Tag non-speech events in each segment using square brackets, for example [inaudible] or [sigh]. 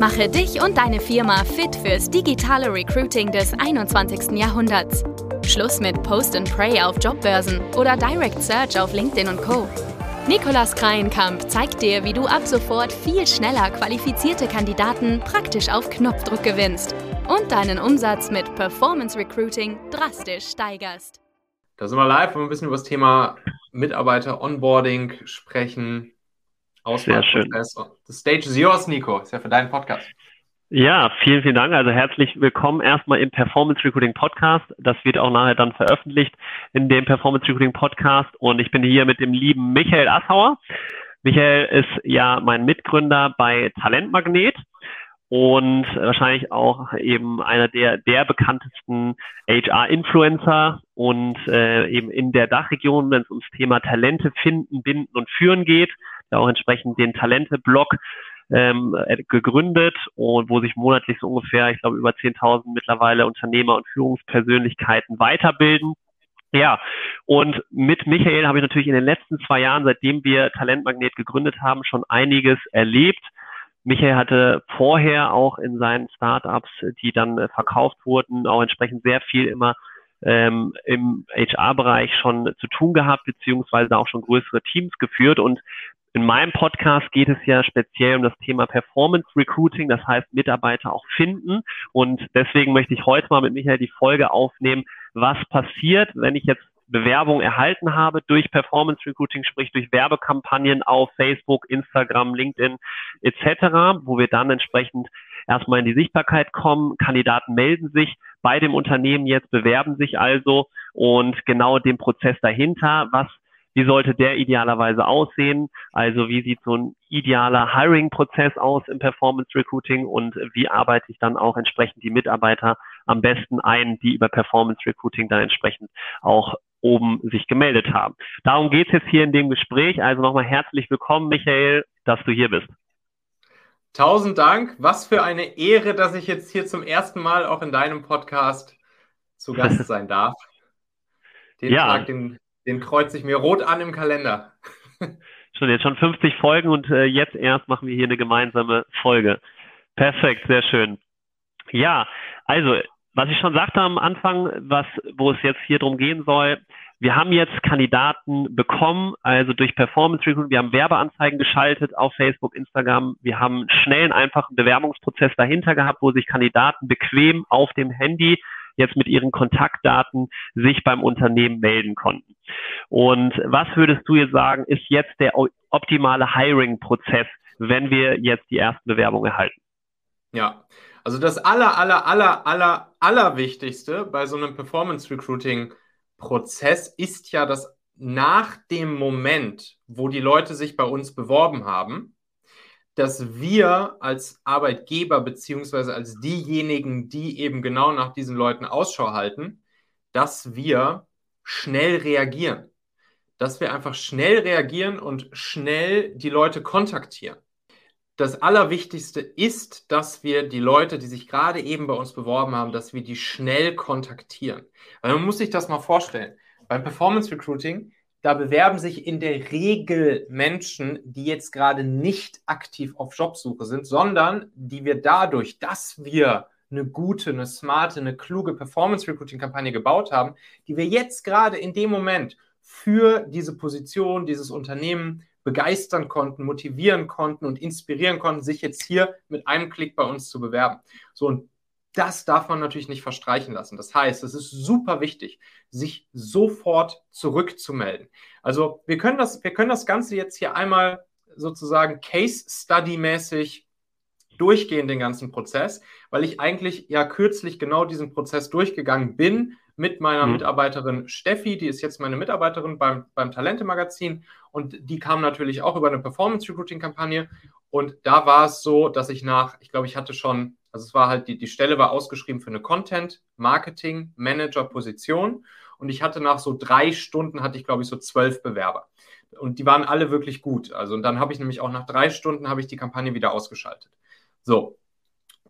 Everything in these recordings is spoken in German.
Mache dich und deine Firma fit fürs digitale Recruiting des 21. Jahrhunderts. Schluss mit Post and Pray auf Jobbörsen oder Direct Search auf LinkedIn und Co. Nikolas Kreienkamp zeigt dir, wie du ab sofort viel schneller qualifizierte Kandidaten praktisch auf Knopfdruck gewinnst und deinen Umsatz mit Performance Recruiting drastisch steigerst. Da sind wir live, wollen wir ein bisschen über das Thema Mitarbeiter-Onboarding sprechen. Auswahlprozess. The stage is yours, Nico. Ist ja für deinen Podcast. Ja, vielen, vielen Dank. Also herzlich willkommen erstmal im Performance Recruiting Podcast. Das wird auch nachher dann veröffentlicht in dem Performance Recruiting Podcast. Und ich bin hier mit dem lieben Michael Assauer. Michael ist ja mein Mitgründer bei Talentmagnet und wahrscheinlich auch eben einer der, der bekanntesten HR-Influencer und äh, eben in der Dachregion, wenn es ums Thema Talente finden, binden und führen geht, der auch entsprechend den Talente-Blog ähm, äh, gegründet und wo sich monatlich so ungefähr, ich glaube, über 10.000 mittlerweile Unternehmer und Führungspersönlichkeiten weiterbilden. Ja, und mit Michael habe ich natürlich in den letzten zwei Jahren, seitdem wir Talentmagnet gegründet haben, schon einiges erlebt. Michael hatte vorher auch in seinen Startups, die dann äh, verkauft wurden, auch entsprechend sehr viel immer ähm, im HR-Bereich schon zu tun gehabt, beziehungsweise auch schon größere Teams geführt. Und in meinem Podcast geht es ja speziell um das Thema Performance Recruiting, das heißt Mitarbeiter auch finden. Und deswegen möchte ich heute mal mit Michael die Folge aufnehmen, was passiert, wenn ich jetzt Bewerbung erhalten habe durch Performance Recruiting, sprich durch Werbekampagnen auf Facebook, Instagram, LinkedIn etc., wo wir dann entsprechend erstmal in die Sichtbarkeit kommen. Kandidaten melden sich bei dem Unternehmen jetzt, bewerben sich also und genau den Prozess dahinter, was wie sollte der idealerweise aussehen? Also wie sieht so ein idealer Hiring-Prozess aus im Performance Recruiting und wie arbeite ich dann auch entsprechend die Mitarbeiter am besten ein, die über Performance Recruiting dann entsprechend auch oben sich gemeldet haben. Darum geht es jetzt hier in dem Gespräch. Also nochmal herzlich willkommen, Michael, dass du hier bist. Tausend Dank. Was für eine Ehre, dass ich jetzt hier zum ersten Mal auch in deinem Podcast zu Gast [laughs] sein darf. Den ja. Tag, den den kreuze ich mir rot an im Kalender. Schon jetzt schon 50 Folgen und äh, jetzt erst machen wir hier eine gemeinsame Folge. Perfekt, sehr schön. Ja, also was ich schon sagte am Anfang, was wo es jetzt hier drum gehen soll, wir haben jetzt Kandidaten bekommen, also durch Performance Recruiting. Wir haben Werbeanzeigen geschaltet auf Facebook, Instagram. Wir haben einen schnellen, einfachen Bewerbungsprozess dahinter gehabt, wo sich Kandidaten bequem auf dem Handy jetzt mit ihren Kontaktdaten sich beim Unternehmen melden konnten. Und was würdest du jetzt sagen, ist jetzt der optimale Hiring-Prozess, wenn wir jetzt die ersten Bewerbungen erhalten? Ja, also das aller, aller, aller, aller, aller Wichtigste bei so einem Performance Recruiting Prozess ist ja, dass nach dem Moment, wo die Leute sich bei uns beworben haben, dass wir als Arbeitgeber beziehungsweise als diejenigen, die eben genau nach diesen Leuten Ausschau halten, dass wir schnell reagieren. Dass wir einfach schnell reagieren und schnell die Leute kontaktieren. Das Allerwichtigste ist, dass wir die Leute, die sich gerade eben bei uns beworben haben, dass wir die schnell kontaktieren. Weil man muss sich das mal vorstellen. Beim Performance Recruiting da bewerben sich in der Regel Menschen, die jetzt gerade nicht aktiv auf Jobsuche sind, sondern die wir dadurch, dass wir eine gute, eine smarte, eine kluge Performance Recruiting Kampagne gebaut haben, die wir jetzt gerade in dem Moment für diese Position, dieses Unternehmen begeistern konnten, motivieren konnten und inspirieren konnten, sich jetzt hier mit einem Klick bei uns zu bewerben. So, und das darf man natürlich nicht verstreichen lassen. Das heißt, es ist super wichtig, sich sofort zurückzumelden. Also wir können das, wir können das Ganze jetzt hier einmal sozusagen Case Study mäßig durchgehen, den ganzen Prozess, weil ich eigentlich ja kürzlich genau diesen Prozess durchgegangen bin mit meiner mhm. Mitarbeiterin Steffi, die ist jetzt meine Mitarbeiterin beim, beim Talente-Magazin und die kam natürlich auch über eine Performance-Recruiting-Kampagne und da war es so, dass ich nach, ich glaube, ich hatte schon also es war halt, die, die Stelle war ausgeschrieben für eine Content Marketing Manager Position. Und ich hatte nach so drei Stunden, hatte ich, glaube ich, so zwölf Bewerber. Und die waren alle wirklich gut. Also, und dann habe ich nämlich auch nach drei Stunden habe ich die Kampagne wieder ausgeschaltet. So.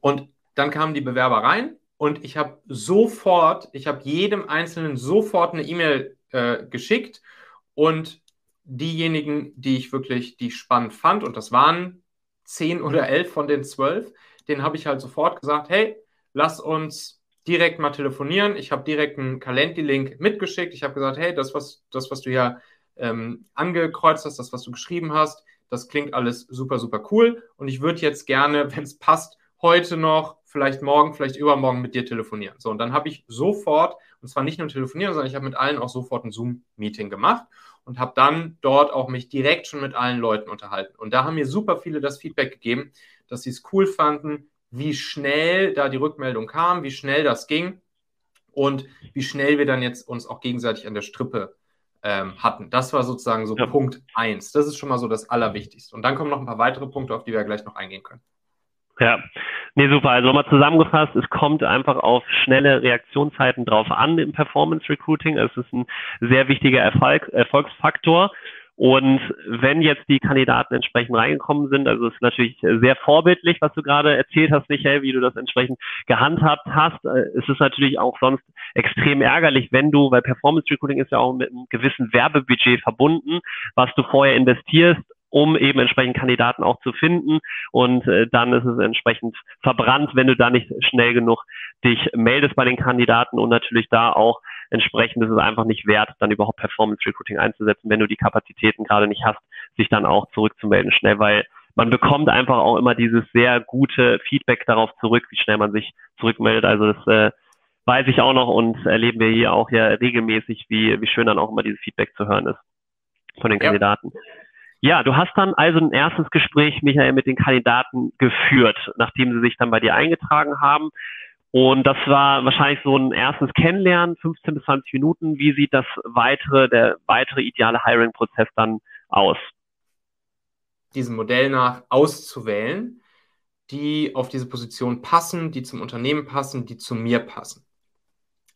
Und dann kamen die Bewerber rein und ich habe sofort, ich habe jedem Einzelnen sofort eine E-Mail äh, geschickt und diejenigen, die ich wirklich, die spannend fand, und das waren zehn oder elf von den zwölf, den habe ich halt sofort gesagt, hey, lass uns direkt mal telefonieren. Ich habe direkt einen Calendly-Link mitgeschickt. Ich habe gesagt, hey, das, was, das, was du hier ähm, angekreuzt hast, das, was du geschrieben hast, das klingt alles super, super cool. Und ich würde jetzt gerne, [laughs] wenn es passt, heute noch, vielleicht morgen, vielleicht übermorgen mit dir telefonieren. So, und dann habe ich sofort, und zwar nicht nur telefonieren, sondern ich habe mit allen auch sofort ein Zoom-Meeting gemacht und habe dann dort auch mich direkt schon mit allen Leuten unterhalten. Und da haben mir super viele das Feedback gegeben, dass sie es cool fanden, wie schnell da die Rückmeldung kam, wie schnell das ging und wie schnell wir dann jetzt uns auch gegenseitig an der Strippe ähm, hatten. Das war sozusagen so ja. Punkt 1. Das ist schon mal so das Allerwichtigste. Und dann kommen noch ein paar weitere Punkte, auf die wir gleich noch eingehen können. Ja, nee, super. Also nochmal zusammengefasst, es kommt einfach auf schnelle Reaktionszeiten drauf an im Performance Recruiting. Es ist ein sehr wichtiger Erfolg, Erfolgsfaktor. Und wenn jetzt die Kandidaten entsprechend reingekommen sind, also es ist natürlich sehr vorbildlich, was du gerade erzählt hast, Michael, wie du das entsprechend gehandhabt hast. Äh, es ist natürlich auch sonst extrem ärgerlich, wenn du, weil Performance Recruiting ist ja auch mit einem gewissen Werbebudget verbunden, was du vorher investierst um eben entsprechend Kandidaten auch zu finden. Und äh, dann ist es entsprechend verbrannt, wenn du da nicht schnell genug dich meldest bei den Kandidaten und natürlich da auch entsprechend ist es einfach nicht wert, dann überhaupt Performance Recruiting einzusetzen, wenn du die Kapazitäten gerade nicht hast, sich dann auch zurückzumelden schnell, weil man bekommt einfach auch immer dieses sehr gute Feedback darauf zurück, wie schnell man sich zurückmeldet. Also das äh, weiß ich auch noch und erleben wir hier auch ja regelmäßig, wie, wie schön dann auch immer dieses Feedback zu hören ist von den Kandidaten. Ja. Ja, du hast dann also ein erstes Gespräch, Michael, mit den Kandidaten geführt, nachdem sie sich dann bei dir eingetragen haben. Und das war wahrscheinlich so ein erstes Kennenlernen, 15 bis 20 Minuten. Wie sieht das weitere, der weitere ideale Hiring-Prozess dann aus? Diesem Modell nach auszuwählen, die auf diese Position passen, die zum Unternehmen passen, die zu mir passen.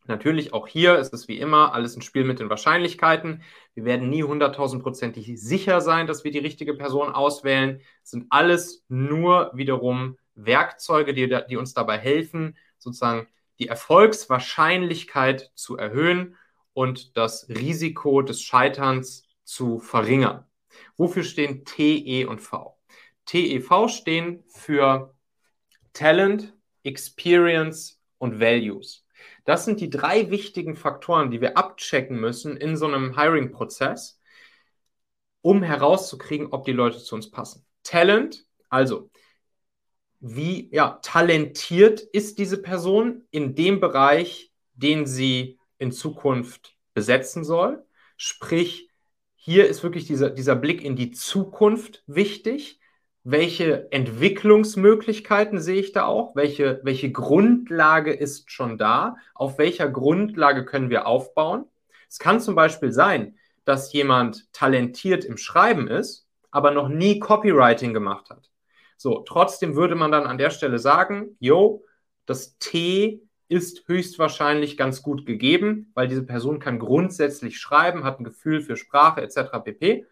Natürlich auch hier ist es wie immer alles ein Spiel mit den Wahrscheinlichkeiten. Wir werden nie hunderttausendprozentig sicher sein, dass wir die richtige Person auswählen. Es sind alles nur wiederum Werkzeuge, die, die uns dabei helfen, sozusagen die Erfolgswahrscheinlichkeit zu erhöhen und das Risiko des Scheiterns zu verringern. Wofür stehen T, E und V? T, E, V stehen für Talent, Experience und Values. Das sind die drei wichtigen Faktoren, die wir abchecken müssen in so einem Hiring-Prozess, um herauszukriegen, ob die Leute zu uns passen. Talent, also wie ja, talentiert ist diese Person in dem Bereich, den sie in Zukunft besetzen soll. Sprich, hier ist wirklich dieser, dieser Blick in die Zukunft wichtig welche Entwicklungsmöglichkeiten sehe ich da auch? Welche, welche Grundlage ist schon da? Auf welcher Grundlage können wir aufbauen? Es kann zum Beispiel sein, dass jemand talentiert im Schreiben ist, aber noch nie Copywriting gemacht hat. So, trotzdem würde man dann an der Stelle sagen, yo, das T ist höchstwahrscheinlich ganz gut gegeben, weil diese Person kann grundsätzlich schreiben, hat ein Gefühl für Sprache etc. pp.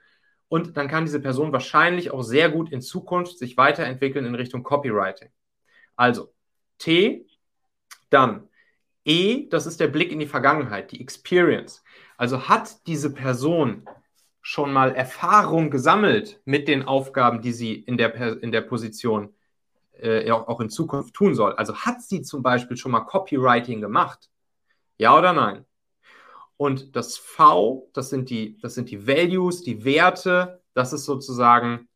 Und dann kann diese Person wahrscheinlich auch sehr gut in Zukunft sich weiterentwickeln in Richtung Copywriting. Also T, dann E, das ist der Blick in die Vergangenheit, die Experience. Also hat diese Person schon mal Erfahrung gesammelt mit den Aufgaben, die sie in der, in der Position äh, auch in Zukunft tun soll. Also hat sie zum Beispiel schon mal Copywriting gemacht? Ja oder nein? Und das V, das sind die, das sind die Values, die Werte, das ist sozusagen,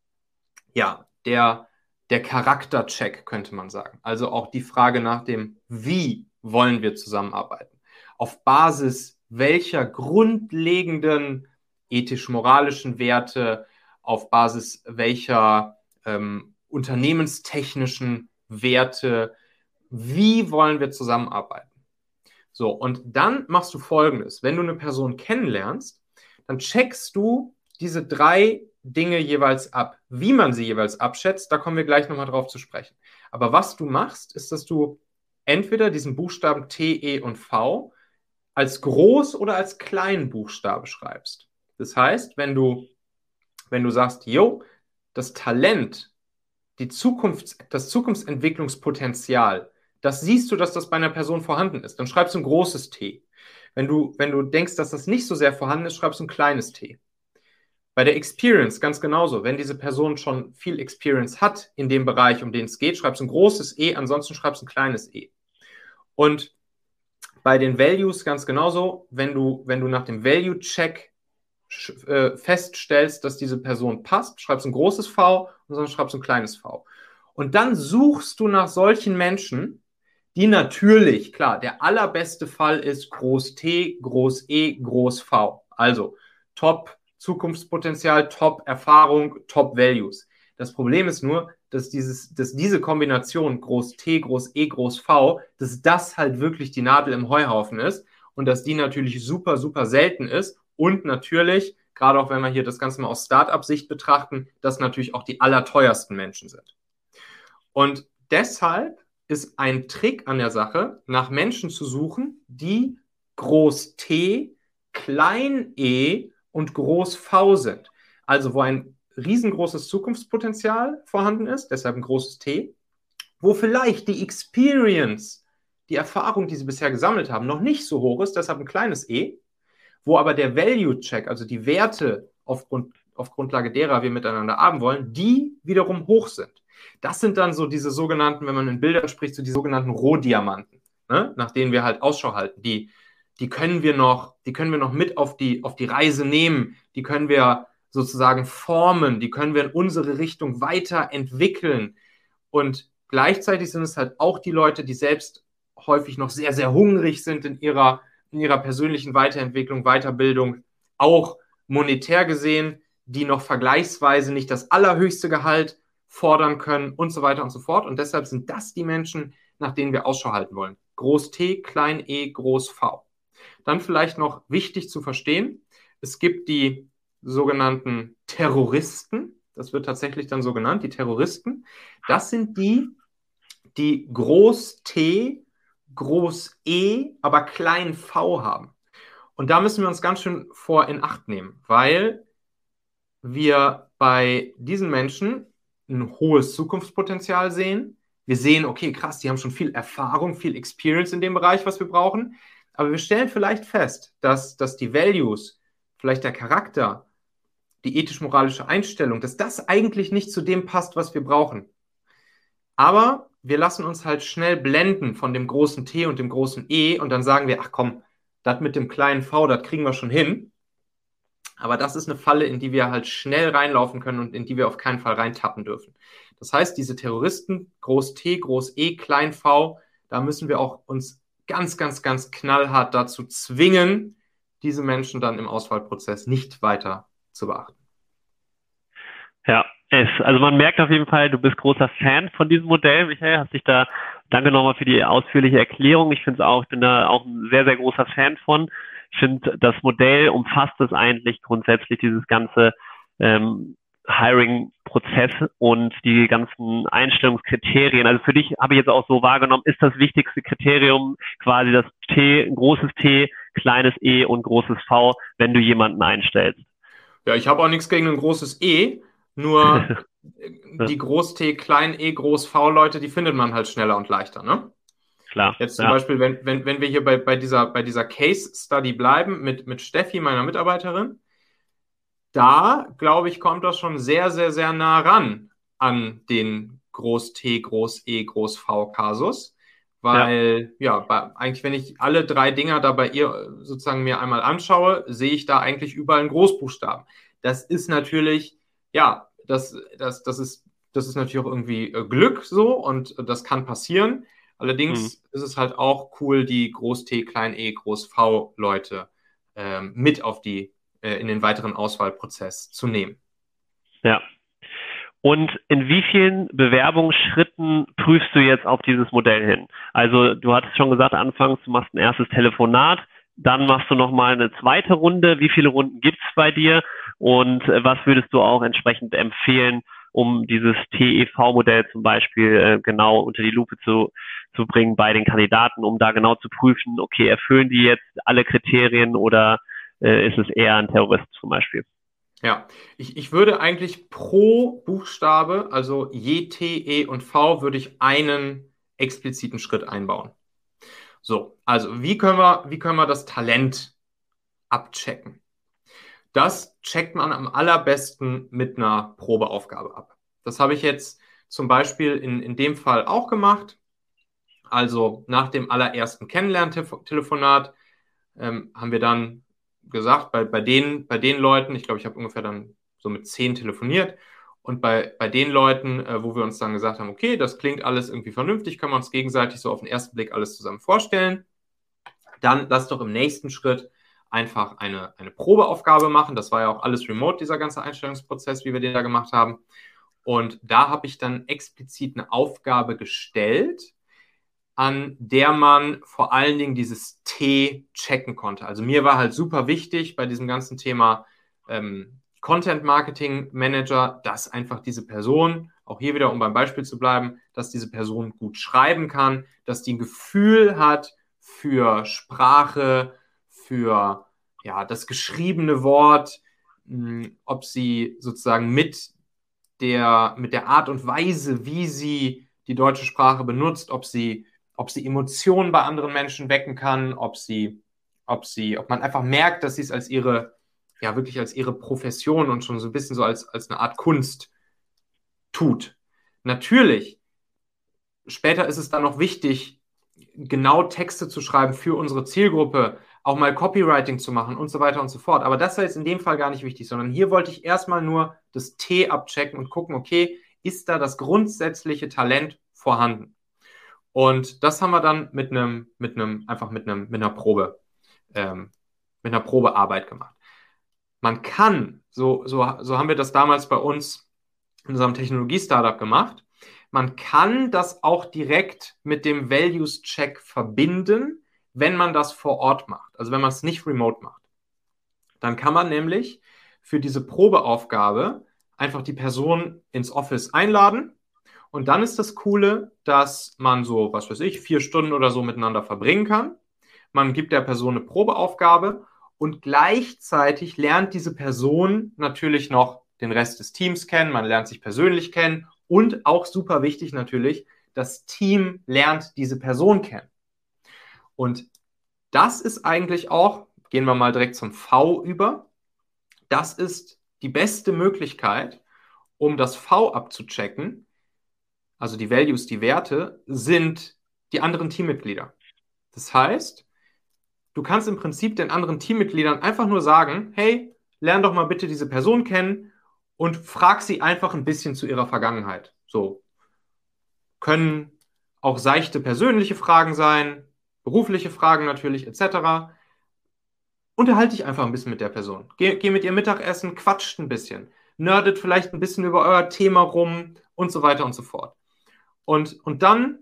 ja, der, der Charaktercheck, könnte man sagen. Also auch die Frage nach dem, wie wollen wir zusammenarbeiten? Auf Basis welcher grundlegenden ethisch-moralischen Werte, auf Basis welcher ähm, unternehmenstechnischen Werte, wie wollen wir zusammenarbeiten? So, und dann machst du folgendes. Wenn du eine Person kennenlernst, dann checkst du diese drei Dinge jeweils ab. Wie man sie jeweils abschätzt, da kommen wir gleich nochmal drauf zu sprechen. Aber was du machst, ist, dass du entweder diesen Buchstaben T, E und V als Groß- oder als Kleinbuchstabe schreibst. Das heißt, wenn du, wenn du sagst, yo, das Talent, die Zukunfts-, das Zukunftsentwicklungspotenzial das siehst du, dass das bei einer Person vorhanden ist. Dann schreibst du ein großes T. Wenn du, wenn du denkst, dass das nicht so sehr vorhanden ist, schreibst du ein kleines T. Bei der Experience ganz genauso. Wenn diese Person schon viel Experience hat in dem Bereich, um den es geht, schreibst du ein großes E, ansonsten schreibst du ein kleines E. Und bei den Values ganz genauso, wenn du, wenn du nach dem Value-Check äh, feststellst, dass diese Person passt, schreibst ein großes V und sonst schreibst ein kleines V. Und dann suchst du nach solchen Menschen, die natürlich, klar, der allerbeste Fall ist Groß T, Groß E, Groß V. Also Top Zukunftspotenzial, Top Erfahrung, Top Values. Das Problem ist nur, dass, dieses, dass diese Kombination Groß T, Groß E, Groß V, dass das halt wirklich die Nadel im Heuhaufen ist und dass die natürlich super, super selten ist und natürlich, gerade auch wenn wir hier das Ganze mal aus Startup-Sicht betrachten, dass natürlich auch die allerteuersten Menschen sind. Und deshalb ist ein Trick an der Sache, nach Menschen zu suchen, die Groß T, Klein e und Groß V sind. Also wo ein riesengroßes Zukunftspotenzial vorhanden ist, deshalb ein großes T, wo vielleicht die Experience, die Erfahrung, die sie bisher gesammelt haben, noch nicht so hoch ist, deshalb ein kleines E, wo aber der Value-Check, also die Werte aufgrund, auf Grundlage derer wir miteinander arbeiten wollen, die wiederum hoch sind. Das sind dann so diese sogenannten, wenn man in Bildern spricht, so die sogenannten Rohdiamanten, ne? nach denen wir halt Ausschau halten. Die, die können wir noch, die können wir noch mit auf die, auf die Reise nehmen, die können wir sozusagen formen, die können wir in unsere Richtung weiterentwickeln. Und gleichzeitig sind es halt auch die Leute, die selbst häufig noch sehr, sehr hungrig sind in ihrer, in ihrer persönlichen Weiterentwicklung, Weiterbildung, auch monetär gesehen, die noch vergleichsweise nicht das allerhöchste Gehalt fordern können und so weiter und so fort. Und deshalb sind das die Menschen, nach denen wir Ausschau halten wollen. Groß T, klein e, groß V. Dann vielleicht noch wichtig zu verstehen, es gibt die sogenannten Terroristen. Das wird tatsächlich dann so genannt, die Terroristen. Das sind die, die groß T, groß E, aber klein V haben. Und da müssen wir uns ganz schön vor in Acht nehmen, weil wir bei diesen Menschen ein hohes Zukunftspotenzial sehen. Wir sehen, okay, krass, die haben schon viel Erfahrung, viel Experience in dem Bereich, was wir brauchen. Aber wir stellen vielleicht fest, dass, dass die Values, vielleicht der Charakter, die ethisch-moralische Einstellung, dass das eigentlich nicht zu dem passt, was wir brauchen. Aber wir lassen uns halt schnell blenden von dem großen T und dem großen E und dann sagen wir, ach komm, das mit dem kleinen V, das kriegen wir schon hin. Aber das ist eine Falle, in die wir halt schnell reinlaufen können und in die wir auf keinen Fall reintappen dürfen. Das heißt, diese Terroristen, Groß T, Groß E, Klein V, da müssen wir auch uns ganz, ganz, ganz knallhart dazu zwingen, diese Menschen dann im Auswahlprozess nicht weiter zu beachten. Ja, es, also man merkt auf jeden Fall, du bist großer Fan von diesem Modell, Michael. Hast dich da, danke nochmal für die ausführliche Erklärung. Ich finde es auch, ich bin da auch ein sehr, sehr großer Fan von. Ich finde, das Modell umfasst es eigentlich grundsätzlich, dieses ganze ähm, Hiring-Prozess und die ganzen Einstellungskriterien. Also für dich habe ich jetzt auch so wahrgenommen, ist das wichtigste Kriterium quasi das T, großes T, kleines E und großes V, wenn du jemanden einstellst. Ja, ich habe auch nichts gegen ein großes E, nur [laughs] die Groß-T, Klein-E, Groß-V-Leute, die findet man halt schneller und leichter, ne? Klar. Jetzt zum ja. Beispiel, wenn, wenn, wenn wir hier bei, bei dieser, bei dieser Case-Study bleiben mit, mit Steffi, meiner Mitarbeiterin, da, glaube ich, kommt das schon sehr, sehr, sehr nah ran an den Groß-T, Groß-E, Groß-V-Kasus. Weil, ja, ja bei, eigentlich, wenn ich alle drei Dinger da bei ihr sozusagen mir einmal anschaue, sehe ich da eigentlich überall einen Großbuchstaben. Das ist natürlich, ja, das, das, das, ist, das ist natürlich auch irgendwie äh, Glück so und das kann passieren. Allerdings mhm. ist es halt auch cool, die Groß-T, Klein-E, Groß-V-Leute ähm, mit auf die, äh, in den weiteren Auswahlprozess zu nehmen. Ja. Und in wie vielen Bewerbungsschritten prüfst du jetzt auf dieses Modell hin? Also du hattest schon gesagt, anfangs, du machst ein erstes Telefonat, dann machst du nochmal eine zweite Runde. Wie viele Runden gibt es bei dir? Und äh, was würdest du auch entsprechend empfehlen, um dieses TEV-Modell zum Beispiel äh, genau unter die Lupe zu, zu bringen bei den Kandidaten, um da genau zu prüfen, okay, erfüllen die jetzt alle Kriterien oder äh, ist es eher ein Terrorist zum Beispiel? Ja, ich, ich würde eigentlich pro Buchstabe, also je T, E und V, würde ich einen expliziten Schritt einbauen. So, also wie können wir, wie können wir das Talent abchecken? Das checkt man am allerbesten mit einer Probeaufgabe ab. Das habe ich jetzt zum Beispiel in, in dem Fall auch gemacht. Also nach dem allerersten Kennenlerntelefonat ähm, haben wir dann gesagt, bei, bei, den, bei den Leuten, ich glaube, ich habe ungefähr dann so mit zehn telefoniert, und bei, bei den Leuten, äh, wo wir uns dann gesagt haben, okay, das klingt alles irgendwie vernünftig, können wir uns gegenseitig so auf den ersten Blick alles zusammen vorstellen, dann lass doch im nächsten Schritt einfach eine, eine Probeaufgabe machen. Das war ja auch alles remote, dieser ganze Einstellungsprozess, wie wir den da gemacht haben. Und da habe ich dann explizit eine Aufgabe gestellt, an der man vor allen Dingen dieses T checken konnte. Also mir war halt super wichtig bei diesem ganzen Thema ähm, Content Marketing Manager, dass einfach diese Person, auch hier wieder, um beim Beispiel zu bleiben, dass diese Person gut schreiben kann, dass die ein Gefühl hat für Sprache, für ja, das geschriebene Wort, hm, ob sie sozusagen mit der, mit der Art und Weise, wie sie die deutsche Sprache benutzt, ob sie ob sie Emotionen bei anderen Menschen wecken kann, ob sie, ob sie, ob man einfach merkt, dass sie es als ihre, ja, wirklich als ihre Profession und schon so ein bisschen so als, als eine Art Kunst tut. Natürlich, später ist es dann noch wichtig, genau Texte zu schreiben für unsere Zielgruppe, auch mal Copywriting zu machen und so weiter und so fort. Aber das war jetzt in dem Fall gar nicht wichtig, sondern hier wollte ich erstmal nur das T abchecken und gucken, okay, ist da das grundsätzliche Talent vorhanden? Und das haben wir dann mit einem, mit einem, einfach mit einem, mit einer Probe, ähm, mit einer Probearbeit gemacht. Man kann, so, so, so haben wir das damals bei uns in unserem Technologie-Startup gemacht. Man kann das auch direkt mit dem Values-Check verbinden, wenn man das vor Ort macht. Also wenn man es nicht remote macht. Dann kann man nämlich für diese Probeaufgabe einfach die Person ins Office einladen und dann ist das Coole, dass man so, was weiß ich, vier Stunden oder so miteinander verbringen kann. Man gibt der Person eine Probeaufgabe und gleichzeitig lernt diese Person natürlich noch den Rest des Teams kennen. Man lernt sich persönlich kennen und auch super wichtig natürlich, das Team lernt diese Person kennen. Und das ist eigentlich auch, gehen wir mal direkt zum V über, das ist die beste Möglichkeit, um das V abzuchecken, also die Values, die Werte, sind die anderen Teammitglieder. Das heißt, du kannst im Prinzip den anderen Teammitgliedern einfach nur sagen, hey, lern doch mal bitte diese Person kennen und frag sie einfach ein bisschen zu ihrer Vergangenheit. So können auch seichte persönliche Fragen sein, berufliche Fragen natürlich, etc. Unterhalte dich einfach ein bisschen mit der Person. Geh, geh mit ihr Mittagessen, quatscht ein bisschen, nerdet vielleicht ein bisschen über euer Thema rum und so weiter und so fort. Und, und dann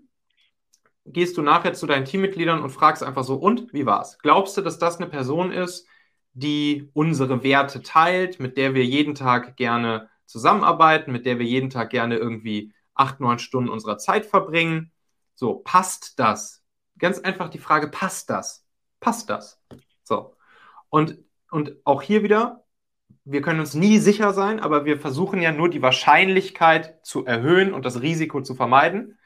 gehst du nachher zu deinen Teammitgliedern und fragst einfach so, und wie war's? Glaubst du, dass das eine Person ist, die unsere Werte teilt, mit der wir jeden Tag gerne zusammenarbeiten, mit der wir jeden Tag gerne irgendwie acht, neun Stunden unserer Zeit verbringen? So, passt das? Ganz einfach die Frage, passt das? Passt das? So. Und, und auch hier wieder, wir können uns nie sicher sein, aber wir versuchen ja nur die Wahrscheinlichkeit zu erhöhen und das Risiko zu vermeiden.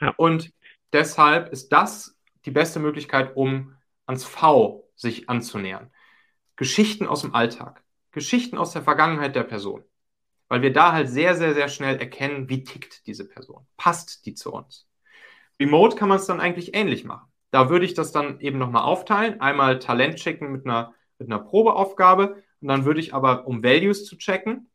Ja. Und deshalb ist das die beste Möglichkeit, um ans V sich anzunähern. Geschichten aus dem Alltag, Geschichten aus der Vergangenheit der Person. Weil wir da halt sehr, sehr, sehr schnell erkennen, wie tickt diese Person. Passt die zu uns? Remote kann man es dann eigentlich ähnlich machen. Da würde ich das dann eben nochmal aufteilen. Einmal Talent checken mit einer, mit einer Probeaufgabe und dann würde ich aber, um Values zu checken,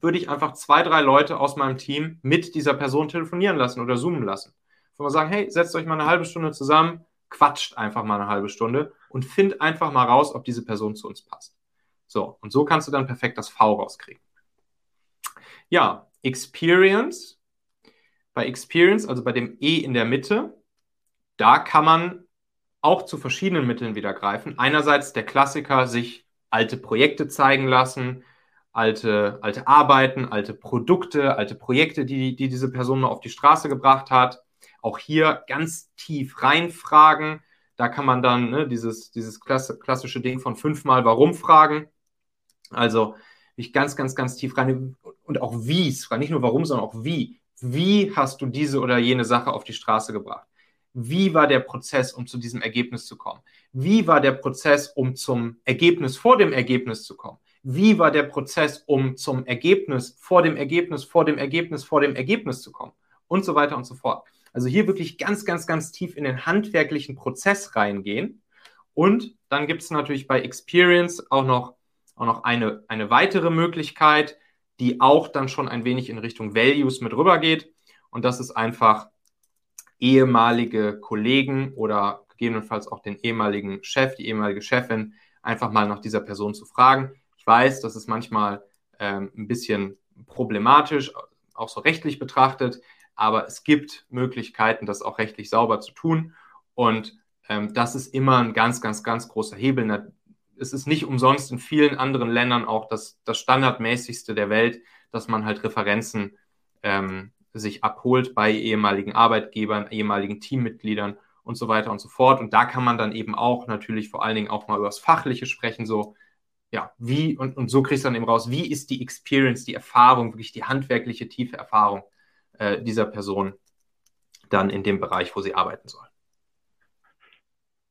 würde ich einfach zwei, drei Leute aus meinem Team mit dieser Person telefonieren lassen oder zoomen lassen. Wo wir sagen, hey, setzt euch mal eine halbe Stunde zusammen, quatscht einfach mal eine halbe Stunde und find einfach mal raus, ob diese Person zu uns passt. So, und so kannst du dann perfekt das V rauskriegen. Ja, Experience. Bei Experience, also bei dem E in der Mitte, da kann man auch zu verschiedenen Mitteln wieder greifen. Einerseits der Klassiker, sich alte Projekte zeigen lassen, alte, alte Arbeiten, alte Produkte, alte Projekte, die, die diese Person noch auf die Straße gebracht hat. Auch hier ganz tief reinfragen. Da kann man dann ne, dieses, dieses klassische Ding von fünfmal Warum fragen. Also ich ganz, ganz, ganz tief rein und auch wie, nicht nur warum, sondern auch wie. Wie hast du diese oder jene Sache auf die Straße gebracht? Wie war der Prozess, um zu diesem Ergebnis zu kommen? Wie war der Prozess, um zum Ergebnis vor dem Ergebnis zu kommen? Wie war der Prozess, um zum Ergebnis, vor dem Ergebnis, vor dem Ergebnis, vor dem Ergebnis zu kommen? Und so weiter und so fort. Also hier wirklich ganz, ganz, ganz tief in den handwerklichen Prozess reingehen. Und dann gibt es natürlich bei Experience auch noch, auch noch eine, eine weitere Möglichkeit, die auch dann schon ein wenig in Richtung Values mit rübergeht. Und das ist einfach ehemalige Kollegen oder gegebenenfalls auch den ehemaligen Chef, die ehemalige Chefin, einfach mal nach dieser Person zu fragen. Ich weiß, das ist manchmal ähm, ein bisschen problematisch, auch so rechtlich betrachtet, aber es gibt Möglichkeiten, das auch rechtlich sauber zu tun. Und ähm, das ist immer ein ganz, ganz, ganz großer Hebel. Es ist nicht umsonst in vielen anderen Ländern auch das, das Standardmäßigste der Welt, dass man halt Referenzen ähm, sich abholt bei ehemaligen Arbeitgebern, ehemaligen Teammitgliedern und so weiter und so fort. Und da kann man dann eben auch natürlich vor allen Dingen auch mal über das Fachliche sprechen, so, ja, wie, und, und so kriegst du dann eben raus, wie ist die Experience, die Erfahrung, wirklich die handwerkliche, tiefe Erfahrung äh, dieser Person dann in dem Bereich, wo sie arbeiten soll.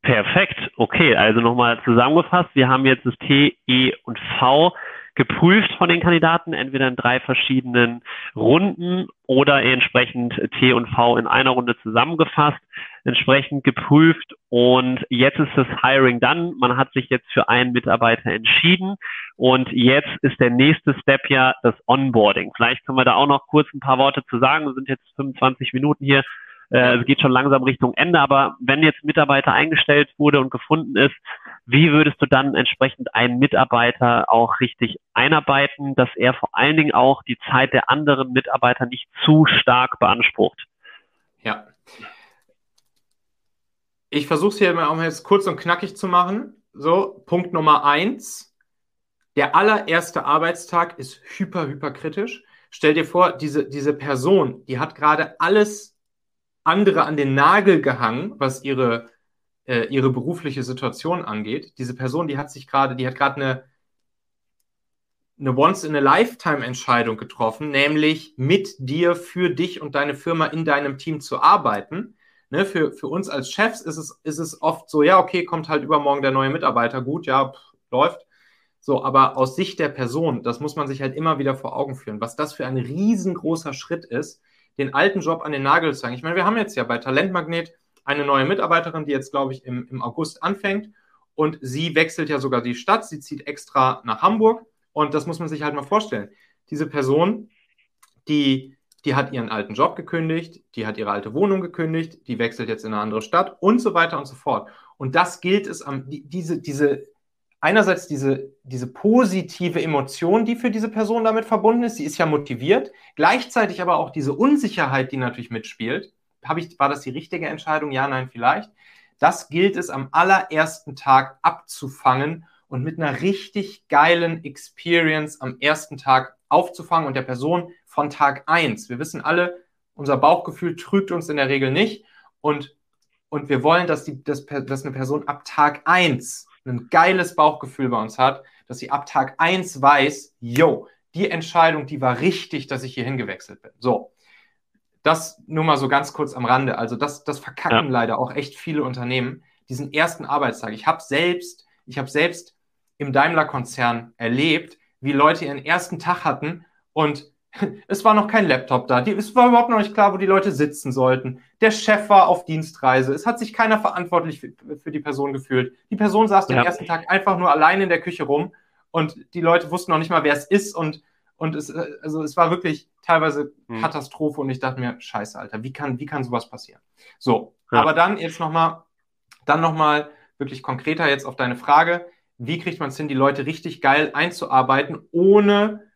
Perfekt. Okay, also nochmal zusammengefasst. Wir haben jetzt das T, E und V geprüft von den Kandidaten, entweder in drei verschiedenen Runden oder entsprechend T und V in einer Runde zusammengefasst, entsprechend geprüft und jetzt ist das Hiring dann. Man hat sich jetzt für einen Mitarbeiter entschieden und jetzt ist der nächste Step ja das Onboarding. Vielleicht können wir da auch noch kurz ein paar Worte zu sagen. Wir sind jetzt 25 Minuten hier. Äh, es geht schon langsam Richtung Ende, aber wenn jetzt Mitarbeiter eingestellt wurde und gefunden ist, wie würdest du dann entsprechend einen Mitarbeiter auch richtig einarbeiten, dass er vor allen Dingen auch die Zeit der anderen Mitarbeiter nicht zu stark beansprucht? Ja. Ich versuche es hier mal jetzt kurz und knackig zu machen. So, Punkt Nummer eins. Der allererste Arbeitstag ist hyper, hyper kritisch. Stell dir vor, diese, diese Person, die hat gerade alles andere an den Nagel gehangen, was ihre, äh, ihre berufliche Situation angeht. Diese Person, die hat sich gerade, die hat gerade eine, eine Once-in-a-Lifetime-Entscheidung getroffen, nämlich mit dir, für dich und deine Firma in deinem Team zu arbeiten. Ne, für, für uns als Chefs ist es, ist es oft so, ja, okay, kommt halt übermorgen der neue Mitarbeiter, gut, ja, pff, läuft. So, aber aus Sicht der Person, das muss man sich halt immer wieder vor Augen führen, was das für ein riesengroßer Schritt ist, den alten Job an den Nagel zu hängen. Ich meine, wir haben jetzt ja bei Talentmagnet eine neue Mitarbeiterin, die jetzt, glaube ich, im, im August anfängt. Und sie wechselt ja sogar die Stadt. Sie zieht extra nach Hamburg. Und das muss man sich halt mal vorstellen. Diese Person, die, die hat ihren alten Job gekündigt, die hat ihre alte Wohnung gekündigt, die wechselt jetzt in eine andere Stadt und so weiter und so fort. Und das gilt es am, die, diese, diese einerseits diese, diese positive Emotion, die für diese Person damit verbunden ist, sie ist ja motiviert, gleichzeitig aber auch diese Unsicherheit, die natürlich mitspielt. Habe ich, war das die richtige Entscheidung? Ja, nein, vielleicht. Das gilt es am allerersten Tag abzufangen und mit einer richtig geilen Experience am ersten Tag aufzufangen und der Person von Tag eins. Wir wissen alle, unser Bauchgefühl trügt uns in der Regel nicht und, und wir wollen, dass, die, dass, dass eine Person ab Tag eins ein geiles Bauchgefühl bei uns hat, dass sie ab Tag 1 weiß, yo, die Entscheidung, die war richtig, dass ich hier hingewechselt bin. So. Das nur mal so ganz kurz am Rande. Also das, das verkacken ja. leider auch echt viele Unternehmen, diesen ersten Arbeitstag. Ich habe selbst, ich habe selbst im Daimler-Konzern erlebt, wie Leute ihren ersten Tag hatten und [laughs] es war noch kein Laptop da. es war überhaupt noch nicht klar, wo die Leute sitzen sollten. Der Chef war auf Dienstreise. Es hat sich keiner verantwortlich für, für die Person gefühlt. Die Person saß ja. am ersten Tag einfach nur allein in der Küche rum und die Leute wussten noch nicht mal, wer es ist und und es, also es war wirklich teilweise hm. Katastrophe und ich dachte mir, scheiße, Alter, wie kann, wie kann sowas passieren? So, ja. aber dann jetzt nochmal, dann nochmal wirklich konkreter jetzt auf deine Frage, wie kriegt man es hin, die Leute richtig geil einzuarbeiten, ohne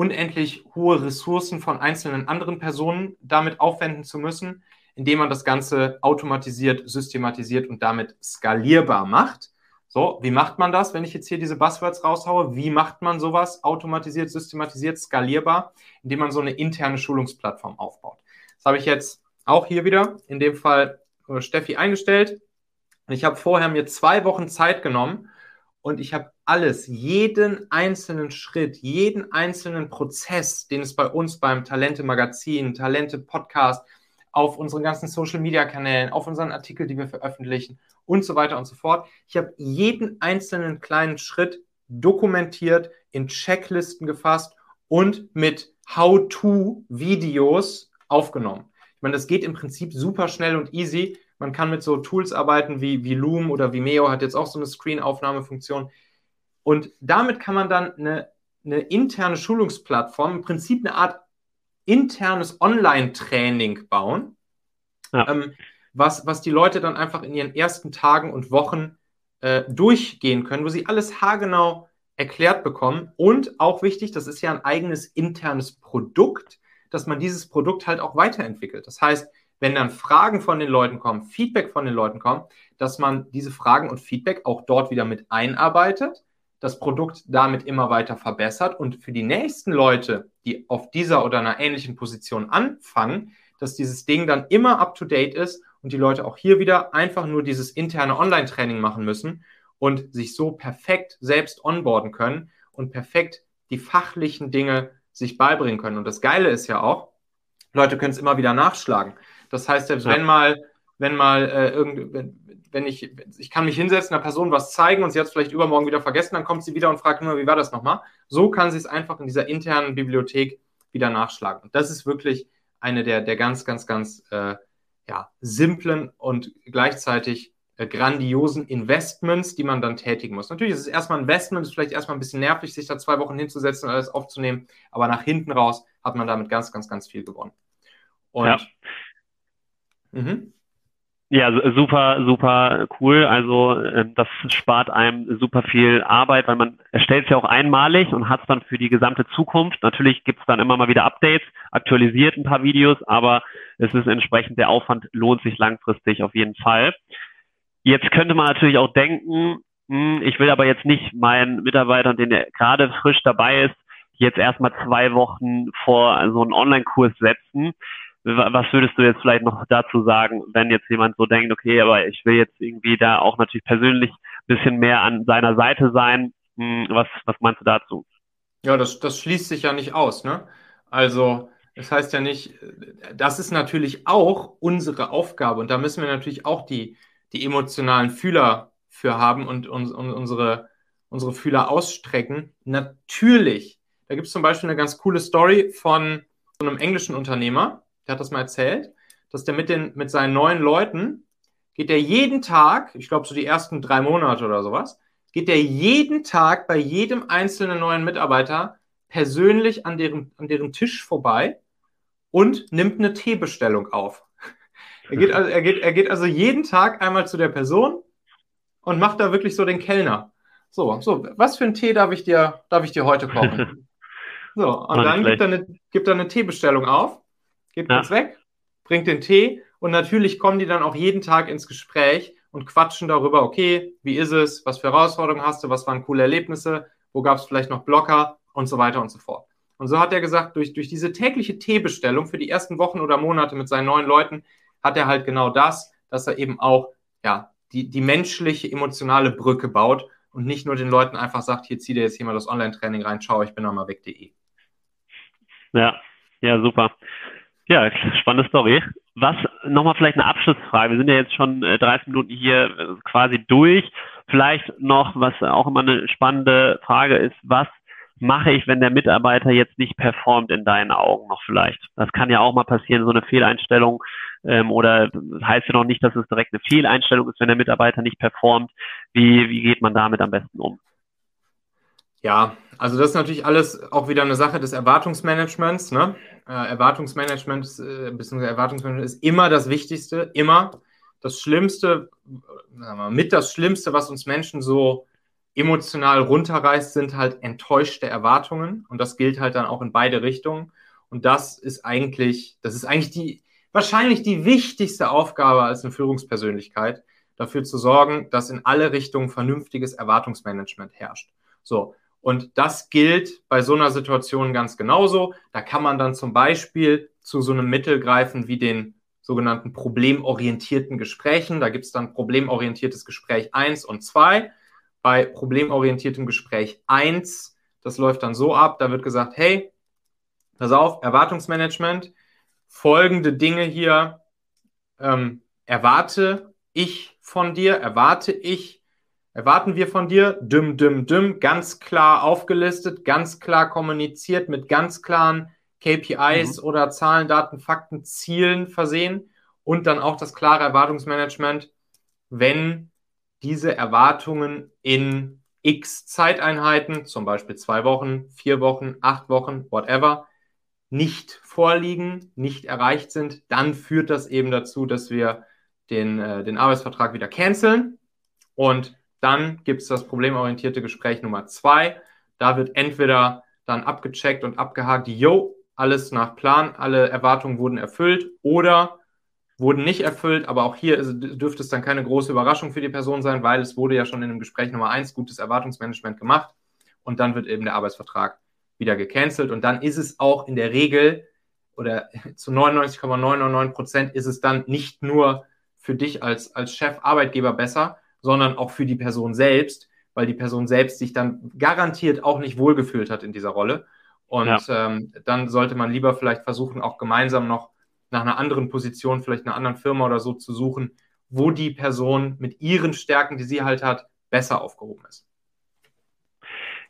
unendlich hohe Ressourcen von einzelnen anderen Personen damit aufwenden zu müssen, indem man das Ganze automatisiert, systematisiert und damit skalierbar macht. So, wie macht man das, wenn ich jetzt hier diese Buzzwords raushaue? Wie macht man sowas automatisiert, systematisiert, skalierbar? Indem man so eine interne Schulungsplattform aufbaut. Das habe ich jetzt auch hier wieder, in dem Fall äh, Steffi eingestellt. ich habe vorher mir zwei Wochen Zeit genommen, und ich habe alles, jeden einzelnen Schritt, jeden einzelnen Prozess, den es bei uns beim Talente Magazin, Talente Podcast, auf unseren ganzen Social Media Kanälen, auf unseren Artikel, die wir veröffentlichen und so weiter und so fort. Ich habe jeden einzelnen kleinen Schritt dokumentiert, in Checklisten gefasst und mit How-to-Videos aufgenommen. Ich meine, das geht im Prinzip super schnell und easy. Man kann mit so Tools arbeiten wie, wie Loom oder Vimeo, hat jetzt auch so eine Screen-Aufnahmefunktion. Und damit kann man dann eine, eine interne Schulungsplattform, im Prinzip eine Art internes Online-Training bauen, ja. ähm, was, was die Leute dann einfach in ihren ersten Tagen und Wochen äh, durchgehen können, wo sie alles haargenau erklärt bekommen. Und auch wichtig, das ist ja ein eigenes internes Produkt, dass man dieses Produkt halt auch weiterentwickelt. Das heißt, wenn dann Fragen von den Leuten kommen, Feedback von den Leuten kommt, dass man diese Fragen und Feedback auch dort wieder mit einarbeitet das Produkt damit immer weiter verbessert und für die nächsten Leute, die auf dieser oder einer ähnlichen Position anfangen, dass dieses Ding dann immer up-to-date ist und die Leute auch hier wieder einfach nur dieses interne Online-Training machen müssen und sich so perfekt selbst onboarden können und perfekt die fachlichen Dinge sich beibringen können. Und das Geile ist ja auch, Leute können es immer wieder nachschlagen. Das heißt, selbst ja. wenn mal, wenn mal äh, irgend, wenn, wenn ich, ich kann mich hinsetzen, einer Person was zeigen und sie hat es vielleicht übermorgen wieder vergessen, dann kommt sie wieder und fragt immer, wie war das nochmal? So kann sie es einfach in dieser internen Bibliothek wieder nachschlagen. Und das ist wirklich eine der, der ganz, ganz, ganz äh, ja, simplen und gleichzeitig äh, grandiosen Investments, die man dann tätigen muss. Natürlich ist es erstmal ein Investment, ist vielleicht erstmal ein bisschen nervig, sich da zwei Wochen hinzusetzen und alles aufzunehmen, aber nach hinten raus hat man damit ganz, ganz, ganz viel gewonnen. Und ja. Mhm. Ja, super, super cool. Also ähm, das spart einem super viel Arbeit, weil man erstellt es ja auch einmalig und hat es dann für die gesamte Zukunft. Natürlich gibt es dann immer mal wieder Updates, aktualisiert ein paar Videos, aber es ist entsprechend, der Aufwand lohnt sich langfristig auf jeden Fall. Jetzt könnte man natürlich auch denken, hm, ich will aber jetzt nicht meinen Mitarbeitern, den der gerade frisch dabei ist, jetzt erstmal zwei Wochen vor so einen Online-Kurs setzen was würdest du jetzt vielleicht noch dazu sagen, wenn jetzt jemand so denkt, okay, aber ich will jetzt irgendwie da auch natürlich persönlich ein bisschen mehr an seiner Seite sein. Hm, was, was meinst du dazu? Ja, das, das schließt sich ja nicht aus, ne? Also, das heißt ja nicht, das ist natürlich auch unsere Aufgabe und da müssen wir natürlich auch die, die emotionalen Fühler für haben und, und, und unsere, unsere Fühler ausstrecken. Natürlich. Da gibt es zum Beispiel eine ganz coole Story von einem englischen Unternehmer, der hat das mal erzählt, dass der mit, den, mit seinen neuen Leuten, geht der jeden Tag, ich glaube so die ersten drei Monate oder sowas, geht der jeden Tag bei jedem einzelnen neuen Mitarbeiter persönlich an deren, an deren Tisch vorbei und nimmt eine Teebestellung auf. Er geht, also, er, geht, er geht also jeden Tag einmal zu der Person und macht da wirklich so den Kellner. So, so, was für einen Tee darf ich dir, darf ich dir heute kochen? [laughs] So, und dann gibt er, eine, gibt er eine Teebestellung auf geht ja. kurz weg, bringt den Tee und natürlich kommen die dann auch jeden Tag ins Gespräch und quatschen darüber, okay, wie ist es, was für Herausforderungen hast du, was waren coole Erlebnisse, wo gab es vielleicht noch Blocker und so weiter und so fort. Und so hat er gesagt, durch, durch diese tägliche Teebestellung für die ersten Wochen oder Monate mit seinen neuen Leuten hat er halt genau das, dass er eben auch ja, die, die menschliche, emotionale Brücke baut und nicht nur den Leuten einfach sagt, hier zieh dir jetzt hier mal das Online-Training rein, schau, ich bin nochmal weg.de. Ja, ja, super. Ja, spannende Story. Was, nochmal vielleicht eine Abschlussfrage. Wir sind ja jetzt schon 30 äh, Minuten hier äh, quasi durch. Vielleicht noch, was auch immer eine spannende Frage ist, was mache ich, wenn der Mitarbeiter jetzt nicht performt in deinen Augen noch vielleicht? Das kann ja auch mal passieren, so eine Fehleinstellung ähm, oder heißt ja noch nicht, dass es direkt eine Fehleinstellung ist, wenn der Mitarbeiter nicht performt. Wie, wie geht man damit am besten um? Ja, also das ist natürlich alles auch wieder eine Sache des Erwartungsmanagements. Ne? Äh, Erwartungsmanagement, äh, bzw. Erwartungsmanagement ist immer das Wichtigste, immer das Schlimmste, wir, mit das Schlimmste, was uns Menschen so emotional runterreißt, sind halt enttäuschte Erwartungen. Und das gilt halt dann auch in beide Richtungen. Und das ist eigentlich, das ist eigentlich die, wahrscheinlich die wichtigste Aufgabe als eine Führungspersönlichkeit, dafür zu sorgen, dass in alle Richtungen vernünftiges Erwartungsmanagement herrscht. So. Und das gilt bei so einer Situation ganz genauso. Da kann man dann zum Beispiel zu so einem Mittel greifen wie den sogenannten problemorientierten Gesprächen. Da gibt es dann problemorientiertes Gespräch 1 und 2. Bei problemorientiertem Gespräch 1, das läuft dann so ab, da wird gesagt, hey, pass auf, Erwartungsmanagement, folgende Dinge hier ähm, erwarte ich von dir, erwarte ich erwarten wir von dir? Düm, düm, düm, ganz klar aufgelistet, ganz klar kommuniziert, mit ganz klaren KPIs mhm. oder Zahlen, Daten, Fakten, Zielen versehen und dann auch das klare Erwartungsmanagement, wenn diese Erwartungen in x Zeiteinheiten, zum Beispiel zwei Wochen, vier Wochen, acht Wochen, whatever, nicht vorliegen, nicht erreicht sind, dann führt das eben dazu, dass wir den, äh, den Arbeitsvertrag wieder canceln und dann gibt es das problemorientierte Gespräch Nummer zwei. Da wird entweder dann abgecheckt und abgehakt, yo, alles nach Plan, alle Erwartungen wurden erfüllt oder wurden nicht erfüllt, aber auch hier dürfte es dann keine große Überraschung für die Person sein, weil es wurde ja schon in dem Gespräch Nummer eins gutes Erwartungsmanagement gemacht und dann wird eben der Arbeitsvertrag wieder gecancelt und dann ist es auch in der Regel oder [laughs] zu 99,999 Prozent ist es dann nicht nur für dich als, als Chef Arbeitgeber besser, sondern auch für die Person selbst, weil die Person selbst sich dann garantiert auch nicht wohlgefühlt hat in dieser Rolle. Und ja. ähm, dann sollte man lieber vielleicht versuchen, auch gemeinsam noch nach einer anderen Position, vielleicht einer anderen Firma oder so zu suchen, wo die Person mit ihren Stärken, die sie halt hat, besser aufgehoben ist.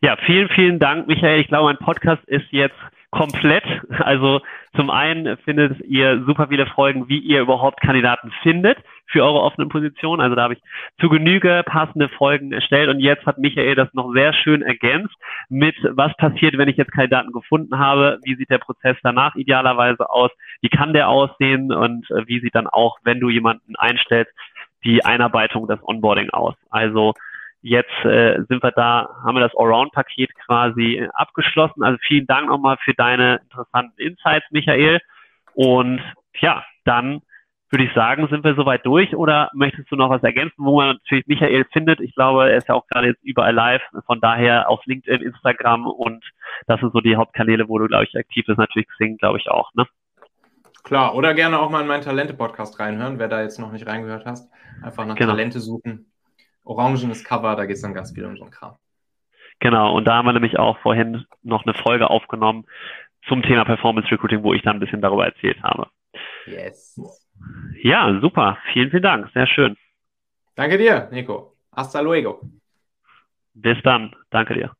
Ja, vielen, vielen Dank, Michael. Ich glaube, mein Podcast ist jetzt komplett. Also zum einen findet ihr super viele Folgen, wie ihr überhaupt Kandidaten findet für eure offenen Positionen. Also da habe ich zu Genüge passende Folgen erstellt und jetzt hat Michael das noch sehr schön ergänzt mit, was passiert, wenn ich jetzt Kandidaten gefunden habe, wie sieht der Prozess danach idealerweise aus, wie kann der aussehen und äh, wie sieht dann auch, wenn du jemanden einstellst, die Einarbeitung, das Onboarding aus. Also Jetzt äh, sind wir da, haben wir das Allround-Paket quasi abgeschlossen. Also vielen Dank nochmal für deine interessanten Insights, Michael. Und ja, dann würde ich sagen, sind wir soweit durch oder möchtest du noch was ergänzen, wo man natürlich Michael findet? Ich glaube, er ist ja auch gerade jetzt überall live, von daher auf LinkedIn, Instagram und das sind so die Hauptkanäle, wo du, glaube ich, aktiv bist, natürlich Xing, glaube ich auch, ne? Klar, oder gerne auch mal in meinen Talente-Podcast reinhören, wer da jetzt noch nicht reingehört hast. Einfach nach genau. Talente suchen orangenes Cover, da geht es dann ganz viel um so einen Kram. Genau, und da haben wir nämlich auch vorhin noch eine Folge aufgenommen zum Thema Performance Recruiting, wo ich dann ein bisschen darüber erzählt habe. Yes. Ja, super. Vielen, vielen Dank. Sehr schön. Danke dir, Nico. Hasta luego. Bis dann. Danke dir.